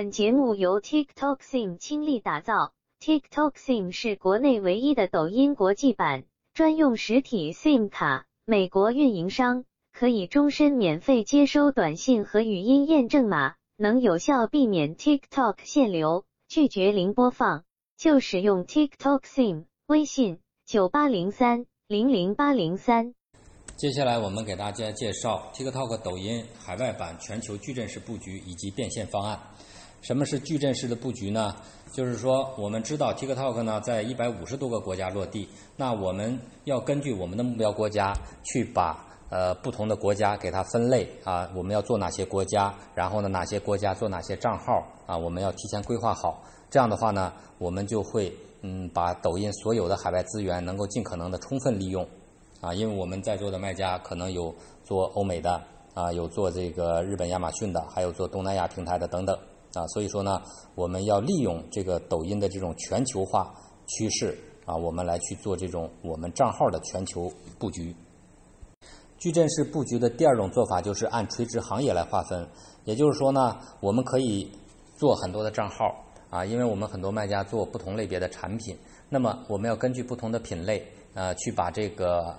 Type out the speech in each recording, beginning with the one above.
本节目由 TikTok SIM 倾力打造。TikTok SIM 是国内唯一的抖音国际版专用实体 SIM 卡，美国运营商可以终身免费接收短信和语音验证码，能有效避免 TikTok 限流。拒绝零播放，就使用 TikTok SIM。微信九八零三零零八零三。接下来我们给大家介绍 TikTok 抖音海外版全球矩阵式布局以及变现方案。什么是矩阵式的布局呢？就是说，我们知道 TikTok 呢在一百五十多个国家落地，那我们要根据我们的目标国家去把呃不同的国家给它分类啊，我们要做哪些国家，然后呢哪些国家做哪些账号啊，我们要提前规划好。这样的话呢，我们就会。嗯，把抖音所有的海外资源能够尽可能的充分利用，啊，因为我们在座的卖家可能有做欧美的，啊，有做这个日本亚马逊的，还有做东南亚平台的等等，啊，所以说呢，我们要利用这个抖音的这种全球化趋势，啊，我们来去做这种我们账号的全球布局。矩阵式布局的第二种做法就是按垂直行业来划分，也就是说呢，我们可以做很多的账号。啊，因为我们很多卖家做不同类别的产品，那么我们要根据不同的品类，呃，去把这个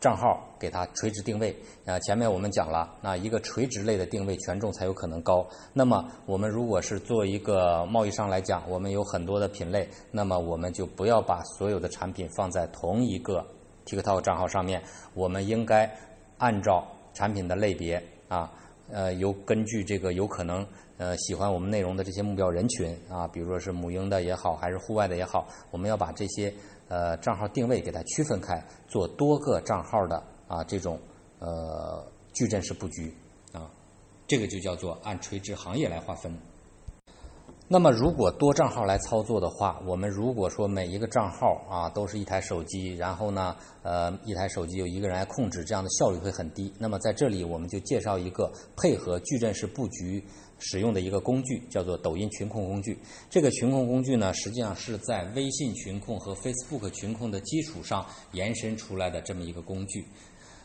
账号给它垂直定位。啊，前面我们讲了，那一个垂直类的定位权重才有可能高。那么我们如果是做一个贸易商来讲，我们有很多的品类，那么我们就不要把所有的产品放在同一个 TikTok 账号上面，我们应该按照产品的类别啊，呃，有根据这个有可能。呃，喜欢我们内容的这些目标人群啊，比如说是母婴的也好，还是户外的也好，我们要把这些呃账号定位给它区分开，做多个账号的啊这种呃矩阵式布局啊，这个就叫做按垂直行业来划分。那么，如果多账号来操作的话，我们如果说每一个账号啊都是一台手机，然后呢，呃，一台手机有一个人来控制，这样的效率会很低。那么在这里，我们就介绍一个配合矩阵式布局使用的一个工具，叫做抖音群控工具。这个群控工具呢，实际上是在微信群控和 Facebook 群控的基础上延伸出来的这么一个工具。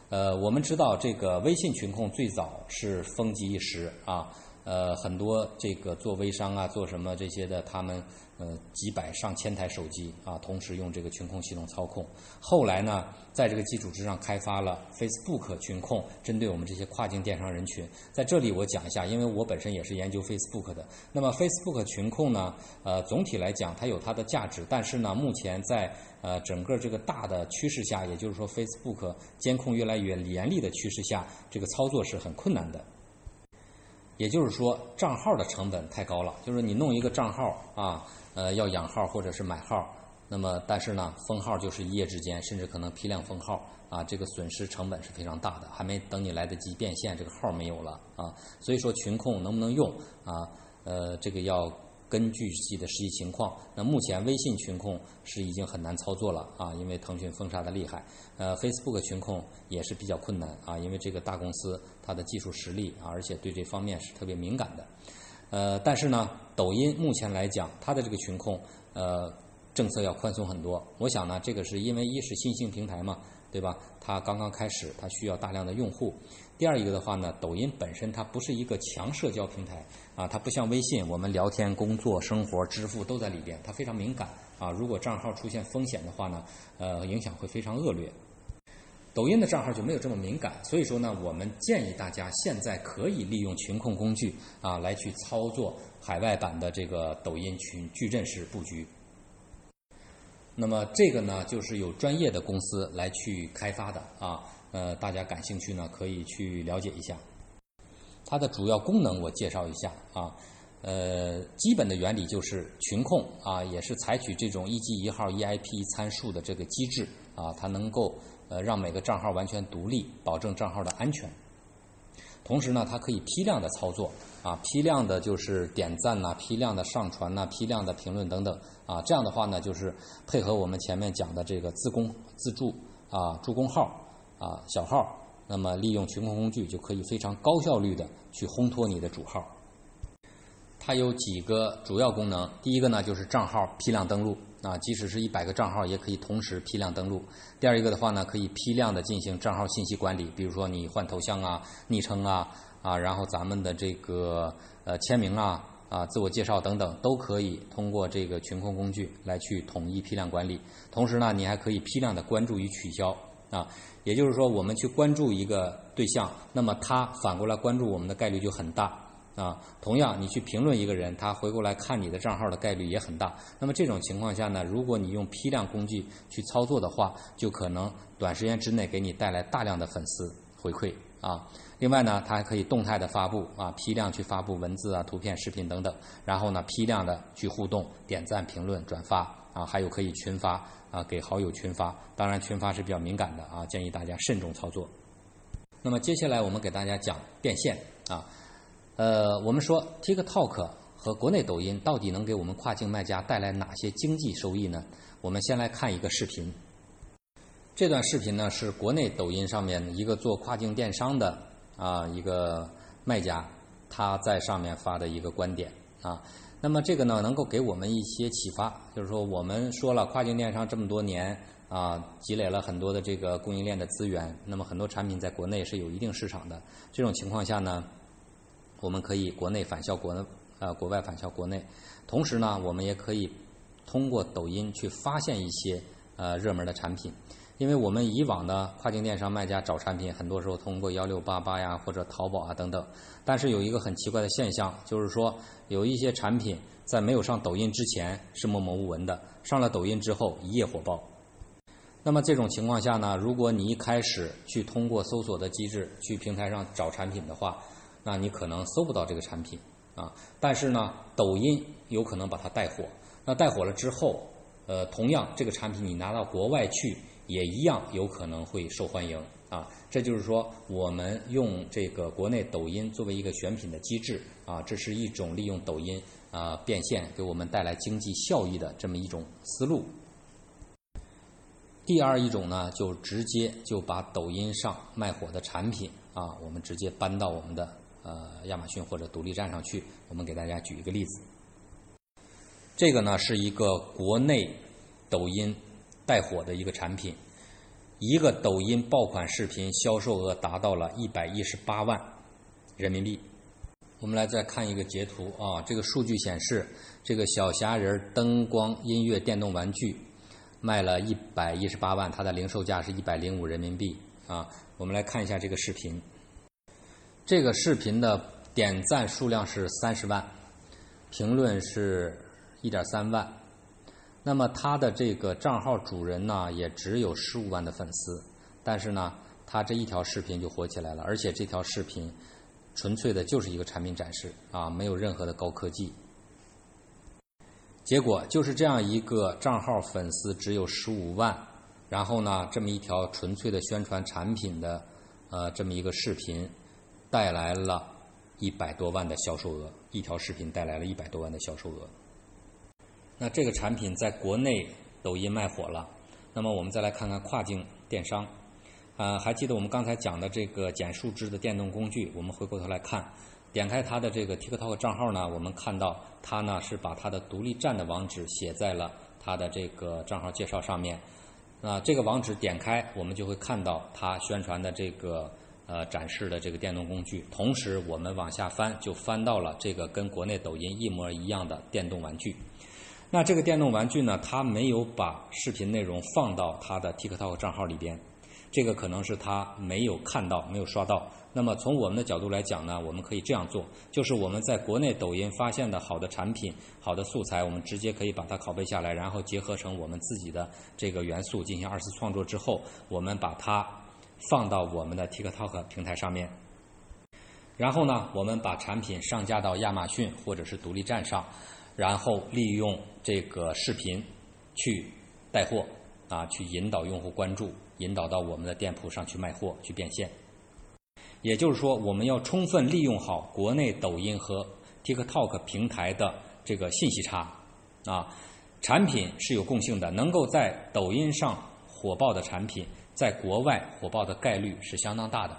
呃，我们知道这个微信群控最早是风靡一时啊。呃，很多这个做微商啊，做什么这些的，他们呃几百上千台手机啊，同时用这个群控系统操控。后来呢，在这个基础之上开发了 Facebook 群控，针对我们这些跨境电商人群。在这里我讲一下，因为我本身也是研究 Facebook 的。那么 Facebook 群控呢，呃，总体来讲它有它的价值，但是呢，目前在呃整个这个大的趋势下，也就是说 Facebook 监控越来越严厉的趋势下，这个操作是很困难的。也就是说，账号的成本太高了。就是你弄一个账号啊，呃，要养号或者是买号，那么但是呢，封号就是一夜之间，甚至可能批量封号啊，这个损失成本是非常大的。还没等你来得及变现，这个号没有了啊。所以说群控能不能用啊？呃，这个要。根据自己的实际情况，那目前微信群控是已经很难操作了啊，因为腾讯封杀的厉害。呃，Facebook 群控也是比较困难啊，因为这个大公司它的技术实力啊，而且对这方面是特别敏感的。呃，但是呢，抖音目前来讲，它的这个群控呃政策要宽松很多。我想呢，这个是因为一是新兴平台嘛，对吧？它刚刚开始，它需要大量的用户。第二一个的话呢，抖音本身它不是一个强社交平台啊，它不像微信，我们聊天、工作、生活、支付都在里边，它非常敏感啊。如果账号出现风险的话呢，呃，影响会非常恶劣。抖音的账号就没有这么敏感，所以说呢，我们建议大家现在可以利用群控工具啊，来去操作海外版的这个抖音群矩阵式布局。那么这个呢，就是有专业的公司来去开发的啊。呃，大家感兴趣呢，可以去了解一下。它的主要功能我介绍一下啊。呃，基本的原理就是群控啊，也是采取这种一机一号 EIP 参数的这个机制啊，它能够呃让每个账号完全独立，保证账号的安全。同时呢，它可以批量的操作啊，批量的就是点赞呐，批量的上传呐，批量的评论等等啊。这样的话呢，就是配合我们前面讲的这个自公自助啊助攻号。啊，小号，那么利用群控工具就可以非常高效率的去烘托你的主号。它有几个主要功能，第一个呢就是账号批量登录，啊，即使是一百个账号也可以同时批量登录。第二一个的话呢，可以批量的进行账号信息管理，比如说你换头像啊、昵称啊，啊，然后咱们的这个呃签名啊。啊、自我介绍等等，都可以通过这个群控工具来去统一批量管理。同时呢，你还可以批量的关注与取消啊，也就是说，我们去关注一个对象，那么他反过来关注我们的概率就很大。啊，同样，你去评论一个人，他回过来看你的账号的概率也很大。那么这种情况下呢，如果你用批量工具去操作的话，就可能短时间之内给你带来大量的粉丝回馈啊。另外呢，它还可以动态的发布啊，批量去发布文字啊、图片、视频等等。然后呢，批量的去互动、点赞、评论、转发啊，还有可以群发啊，给好友群发。当然，群发是比较敏感的啊，建议大家慎重操作。那么接下来我们给大家讲变现啊。呃，我们说 TikTok 和国内抖音到底能给我们跨境卖家带来哪些经济收益呢？我们先来看一个视频。这段视频呢是国内抖音上面一个做跨境电商的啊一个卖家他在上面发的一个观点啊。那么这个呢能够给我们一些启发，就是说我们说了跨境电商这么多年啊，积累了很多的这个供应链的资源，那么很多产品在国内是有一定市场的。这种情况下呢，我们可以国内返销国呃国外返销国内，同时呢，我们也可以通过抖音去发现一些呃热门的产品。因为我们以往的跨境电商卖家找产品，很多时候通过幺六八八呀或者淘宝啊等等，但是有一个很奇怪的现象，就是说有一些产品在没有上抖音之前是默默无闻的，上了抖音之后一夜火爆。那么这种情况下呢，如果你一开始去通过搜索的机制去平台上找产品的话，那你可能搜不到这个产品啊。但是呢，抖音有可能把它带火。那带火了之后，呃，同样这个产品你拿到国外去。也一样有可能会受欢迎啊！这就是说，我们用这个国内抖音作为一个选品的机制啊，这是一种利用抖音啊变现给我们带来经济效益的这么一种思路。第二一种呢，就直接就把抖音上卖火的产品啊，我们直接搬到我们的呃亚马逊或者独立站上去。我们给大家举一个例子，这个呢是一个国内抖音。带火的一个产品，一个抖音爆款视频销售额达到了一百一十八万人民币。我们来再看一个截图啊，这个数据显示，这个小虾仁灯光音乐电动玩具卖了一百一十八万，它的零售价是一百零五人民币啊。我们来看一下这个视频，这个视频的点赞数量是三十万，评论是一点三万。那么他的这个账号主人呢，也只有十五万的粉丝，但是呢，他这一条视频就火起来了，而且这条视频纯粹的就是一个产品展示啊，没有任何的高科技。结果就是这样一个账号粉丝只有十五万，然后呢，这么一条纯粹的宣传产品的呃这么一个视频，带来了一百多万的销售额，一条视频带来了一百多万的销售额。那这个产品在国内抖音卖火了，那么我们再来看看跨境电商，啊，还记得我们刚才讲的这个减树枝的电动工具？我们回过头来看，点开它的这个 TikTok 账号呢，我们看到它呢是把它的独立站的网址写在了它的这个账号介绍上面。那这个网址点开，我们就会看到它宣传的这个呃展示的这个电动工具。同时，我们往下翻，就翻到了这个跟国内抖音一模一样的电动玩具。那这个电动玩具呢？它没有把视频内容放到它的 TikTok 账号里边，这个可能是他没有看到、没有刷到。那么从我们的角度来讲呢，我们可以这样做：就是我们在国内抖音发现的好的产品、好的素材，我们直接可以把它拷贝下来，然后结合成我们自己的这个元素进行二次创作之后，我们把它放到我们的 TikTok 平台上面。然后呢，我们把产品上架到亚马逊或者是独立站上。然后利用这个视频去带货啊，去引导用户关注，引导到我们的店铺上去卖货去变现。也就是说，我们要充分利用好国内抖音和 TikTok 平台的这个信息差啊，产品是有共性的，能够在抖音上火爆的产品，在国外火爆的概率是相当大的。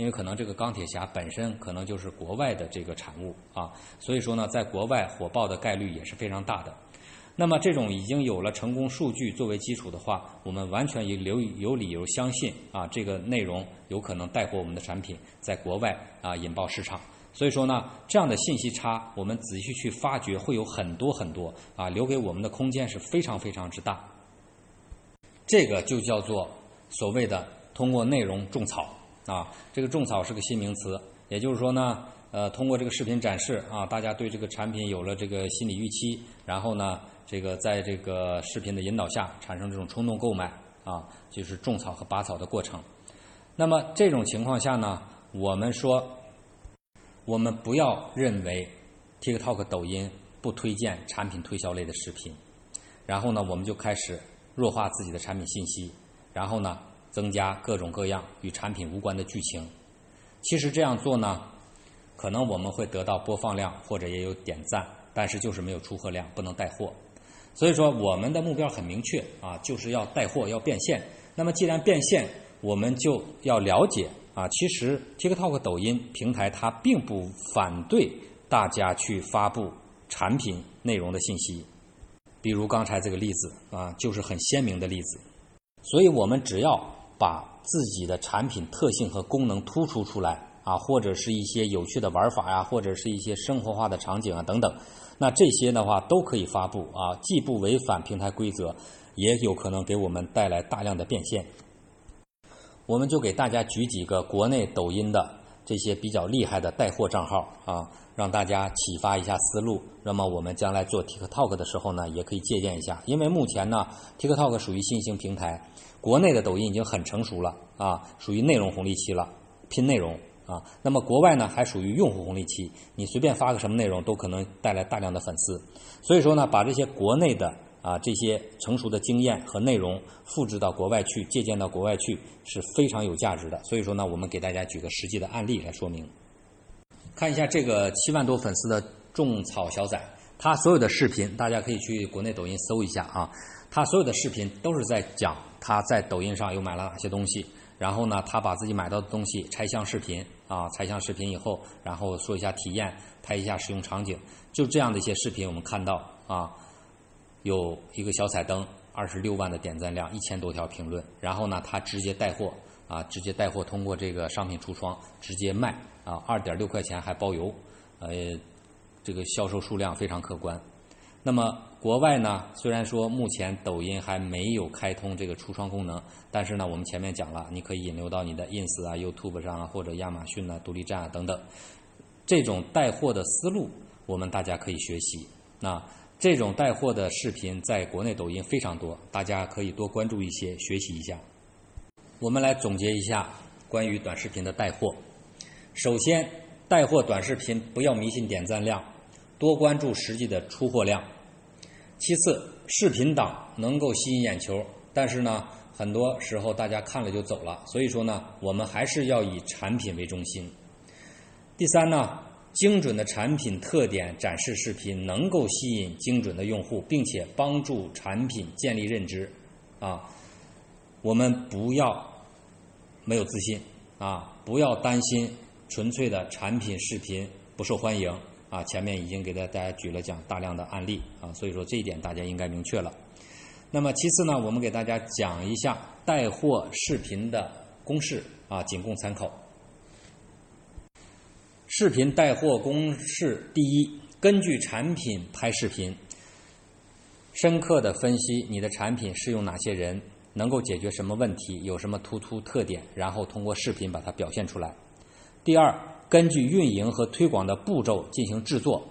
因为可能这个钢铁侠本身可能就是国外的这个产物啊，所以说呢，在国外火爆的概率也是非常大的。那么这种已经有了成功数据作为基础的话，我们完全有有理由相信啊，这个内容有可能带火我们的产品在国外啊引爆市场。所以说呢，这样的信息差，我们仔细去发掘，会有很多很多啊，留给我们的空间是非常非常之大。这个就叫做所谓的通过内容种草啊，这个种草是个新名词，也就是说呢，呃，通过这个视频展示啊，大家对这个产品有了这个心理预期，然后呢，这个在这个视频的引导下产生这种冲动购买啊，就是种草和拔草的过程。那么这种情况下呢，我们说。我们不要认为 TikTok、抖音不推荐产品推销类的视频，然后呢，我们就开始弱化自己的产品信息，然后呢，增加各种各样与产品无关的剧情。其实这样做呢，可能我们会得到播放量或者也有点赞，但是就是没有出货量，不能带货。所以说，我们的目标很明确啊，就是要带货，要变现。那么既然变现，我们就要了解。啊，其实 TikTok、抖音平台它并不反对大家去发布产品内容的信息，比如刚才这个例子啊，就是很鲜明的例子。所以我们只要把自己的产品特性和功能突出出来啊，或者是一些有趣的玩法呀，或者是一些生活化的场景啊等等，那这些的话都可以发布啊，既不违反平台规则，也有可能给我们带来大量的变现。我们就给大家举几个国内抖音的这些比较厉害的带货账号啊，让大家启发一下思路。那么我们将来做 TikTok 的时候呢，也可以借鉴一下。因为目前呢，TikTok 属于新兴平台，国内的抖音已经很成熟了啊，属于内容红利期了，拼内容啊。那么国外呢，还属于用户红利期，你随便发个什么内容都可能带来大量的粉丝。所以说呢，把这些国内的。啊，这些成熟的经验和内容复制到国外去，借鉴到国外去是非常有价值的。所以说呢，我们给大家举个实际的案例来说明。看一下这个七万多粉丝的种草小仔，他所有的视频，大家可以去国内抖音搜一下啊。他所有的视频都是在讲他在抖音上又买了哪些东西，然后呢，他把自己买到的东西拆箱视频啊，拆箱视频以后，然后说一下体验，拍一下使用场景，就这样的一些视频，我们看到啊。有一个小彩灯，二十六万的点赞量，一千多条评论。然后呢，他直接带货啊，直接带货，通过这个商品橱窗直接卖啊，二点六块钱还包邮，呃，这个销售数量非常可观。那么国外呢，虽然说目前抖音还没有开通这个橱窗功能，但是呢，我们前面讲了，你可以引流到你的 ins 啊、YouTube 上啊，或者亚马逊啊、独立站啊等等。这种带货的思路，我们大家可以学习。那。这种带货的视频在国内抖音非常多，大家可以多关注一些，学习一下。我们来总结一下关于短视频的带货。首先，带货短视频不要迷信点赞量，多关注实际的出货量。其次，视频党能够吸引眼球，但是呢，很多时候大家看了就走了，所以说呢，我们还是要以产品为中心。第三呢。精准的产品特点展示视频能够吸引精准的用户，并且帮助产品建立认知。啊，我们不要没有自信啊，不要担心纯粹的产品视频不受欢迎啊。前面已经给大大家举了讲大量的案例啊，所以说这一点大家应该明确了。那么其次呢，我们给大家讲一下带货视频的公式啊，仅供参考。视频带货公式：第一，根据产品拍视频，深刻的分析你的产品适用哪些人，能够解决什么问题，有什么突出特点，然后通过视频把它表现出来。第二，根据运营和推广的步骤进行制作，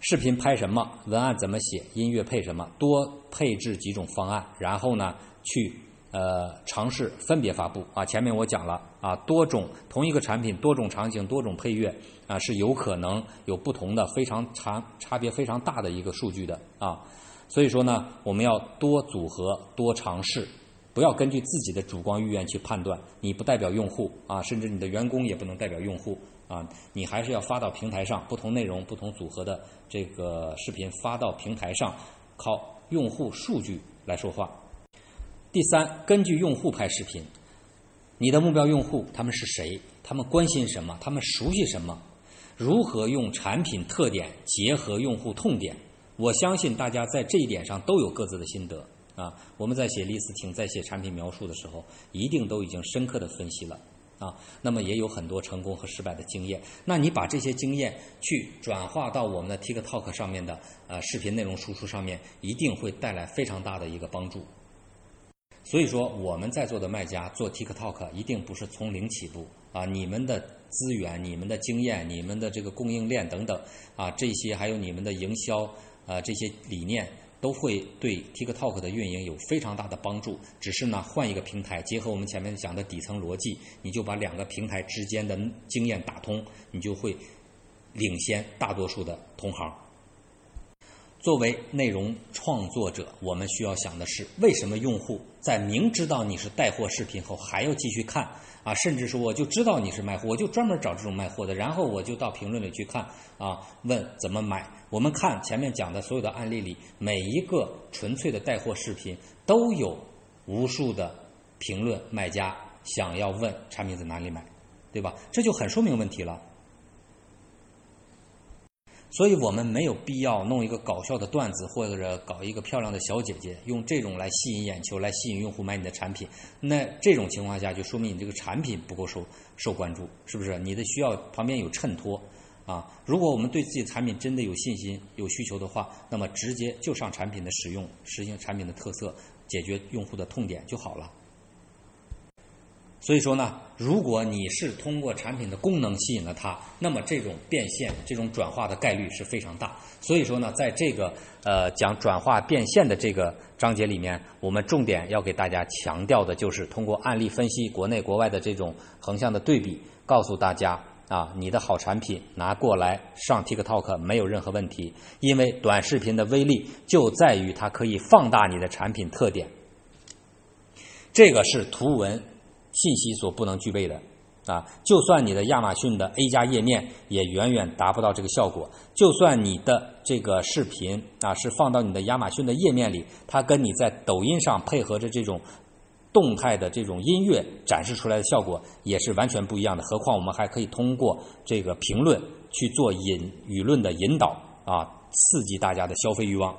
视频拍什么，文案怎么写，音乐配什么，多配置几种方案，然后呢，去。呃，尝试分别发布啊。前面我讲了啊，多种同一个产品，多种场景，多种配乐啊，是有可能有不同的非常差差别非常大的一个数据的啊。所以说呢，我们要多组合，多尝试，不要根据自己的主观意愿去判断。你不代表用户啊，甚至你的员工也不能代表用户啊。你还是要发到平台上，不同内容、不同组合的这个视频发到平台上，靠用户数据来说话。第三，根据用户拍视频，你的目标用户他们是谁？他们关心什么？他们熟悉什么？如何用产品特点结合用户痛点？我相信大家在这一点上都有各自的心得啊。我们在写 listing，在写产品描述的时候，一定都已经深刻的分析了。啊，那么也有很多成功和失败的经验。那你把这些经验去转化到我们的 TikTok 上面的呃视频内容输出上面，一定会带来非常大的一个帮助。所以说，我们在座的卖家做 TikTok 一定不是从零起步啊！你们的资源、你们的经验、你们的这个供应链等等啊，这些还有你们的营销啊这些理念，都会对 TikTok 的运营有非常大的帮助。只是呢，换一个平台，结合我们前面讲的底层逻辑，你就把两个平台之间的经验打通，你就会领先大多数的同行。作为内容创作者，我们需要想的是：为什么用户在明知道你是带货视频后还要继续看啊？甚至说，我就知道你是卖货，我就专门找这种卖货的，然后我就到评论里去看啊，问怎么买。我们看前面讲的所有的案例里，每一个纯粹的带货视频都有无数的评论，卖家想要问产品在哪里买，对吧？这就很说明问题了。所以我们没有必要弄一个搞笑的段子，或者搞一个漂亮的小姐姐，用这种来吸引眼球，来吸引用户买你的产品。那这种情况下，就说明你这个产品不够受受关注，是不是？你的需要旁边有衬托啊。如果我们对自己产品真的有信心、有需求的话，那么直接就上产品的使用，实行产品的特色，解决用户的痛点就好了。所以说呢，如果你是通过产品的功能吸引了他，那么这种变现、这种转化的概率是非常大。所以说呢，在这个呃讲转化变现的这个章节里面，我们重点要给大家强调的就是通过案例分析国内国外的这种横向的对比，告诉大家啊，你的好产品拿过来上 TikTok 没有任何问题，因为短视频的威力就在于它可以放大你的产品特点。这个是图文。信息所不能具备的，啊，就算你的亚马逊的 A 加页面也远远达不到这个效果。就算你的这个视频啊是放到你的亚马逊的页面里，它跟你在抖音上配合着这种动态的这种音乐展示出来的效果也是完全不一样的。何况我们还可以通过这个评论去做引舆论的引导啊，刺激大家的消费欲望。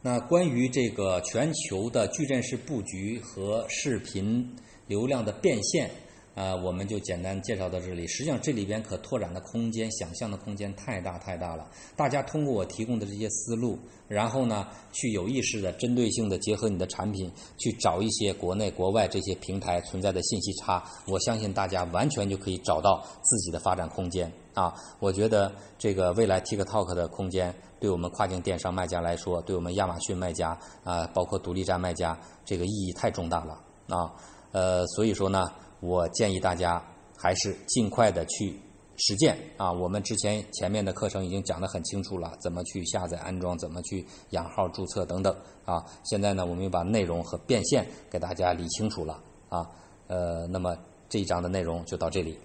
那关于这个全球的矩阵式布局和视频。流量的变现，啊，我们就简单介绍到这里。实际上，这里边可拓展的空间、想象的空间太大太大了。大家通过我提供的这些思路，然后呢，去有意识的、针对性的结合你的产品，去找一些国内国外这些平台存在的信息差。我相信大家完全就可以找到自己的发展空间啊！我觉得这个未来 TikTok 的空间，对我们跨境电商卖家来说，对我们亚马逊卖家啊，包括独立站卖家，这个意义太重大了啊！呃，所以说呢，我建议大家还是尽快的去实践啊。我们之前前面的课程已经讲得很清楚了，怎么去下载安装，怎么去养号注册等等啊。现在呢，我们又把内容和变现给大家理清楚了啊。呃，那么这一章的内容就到这里。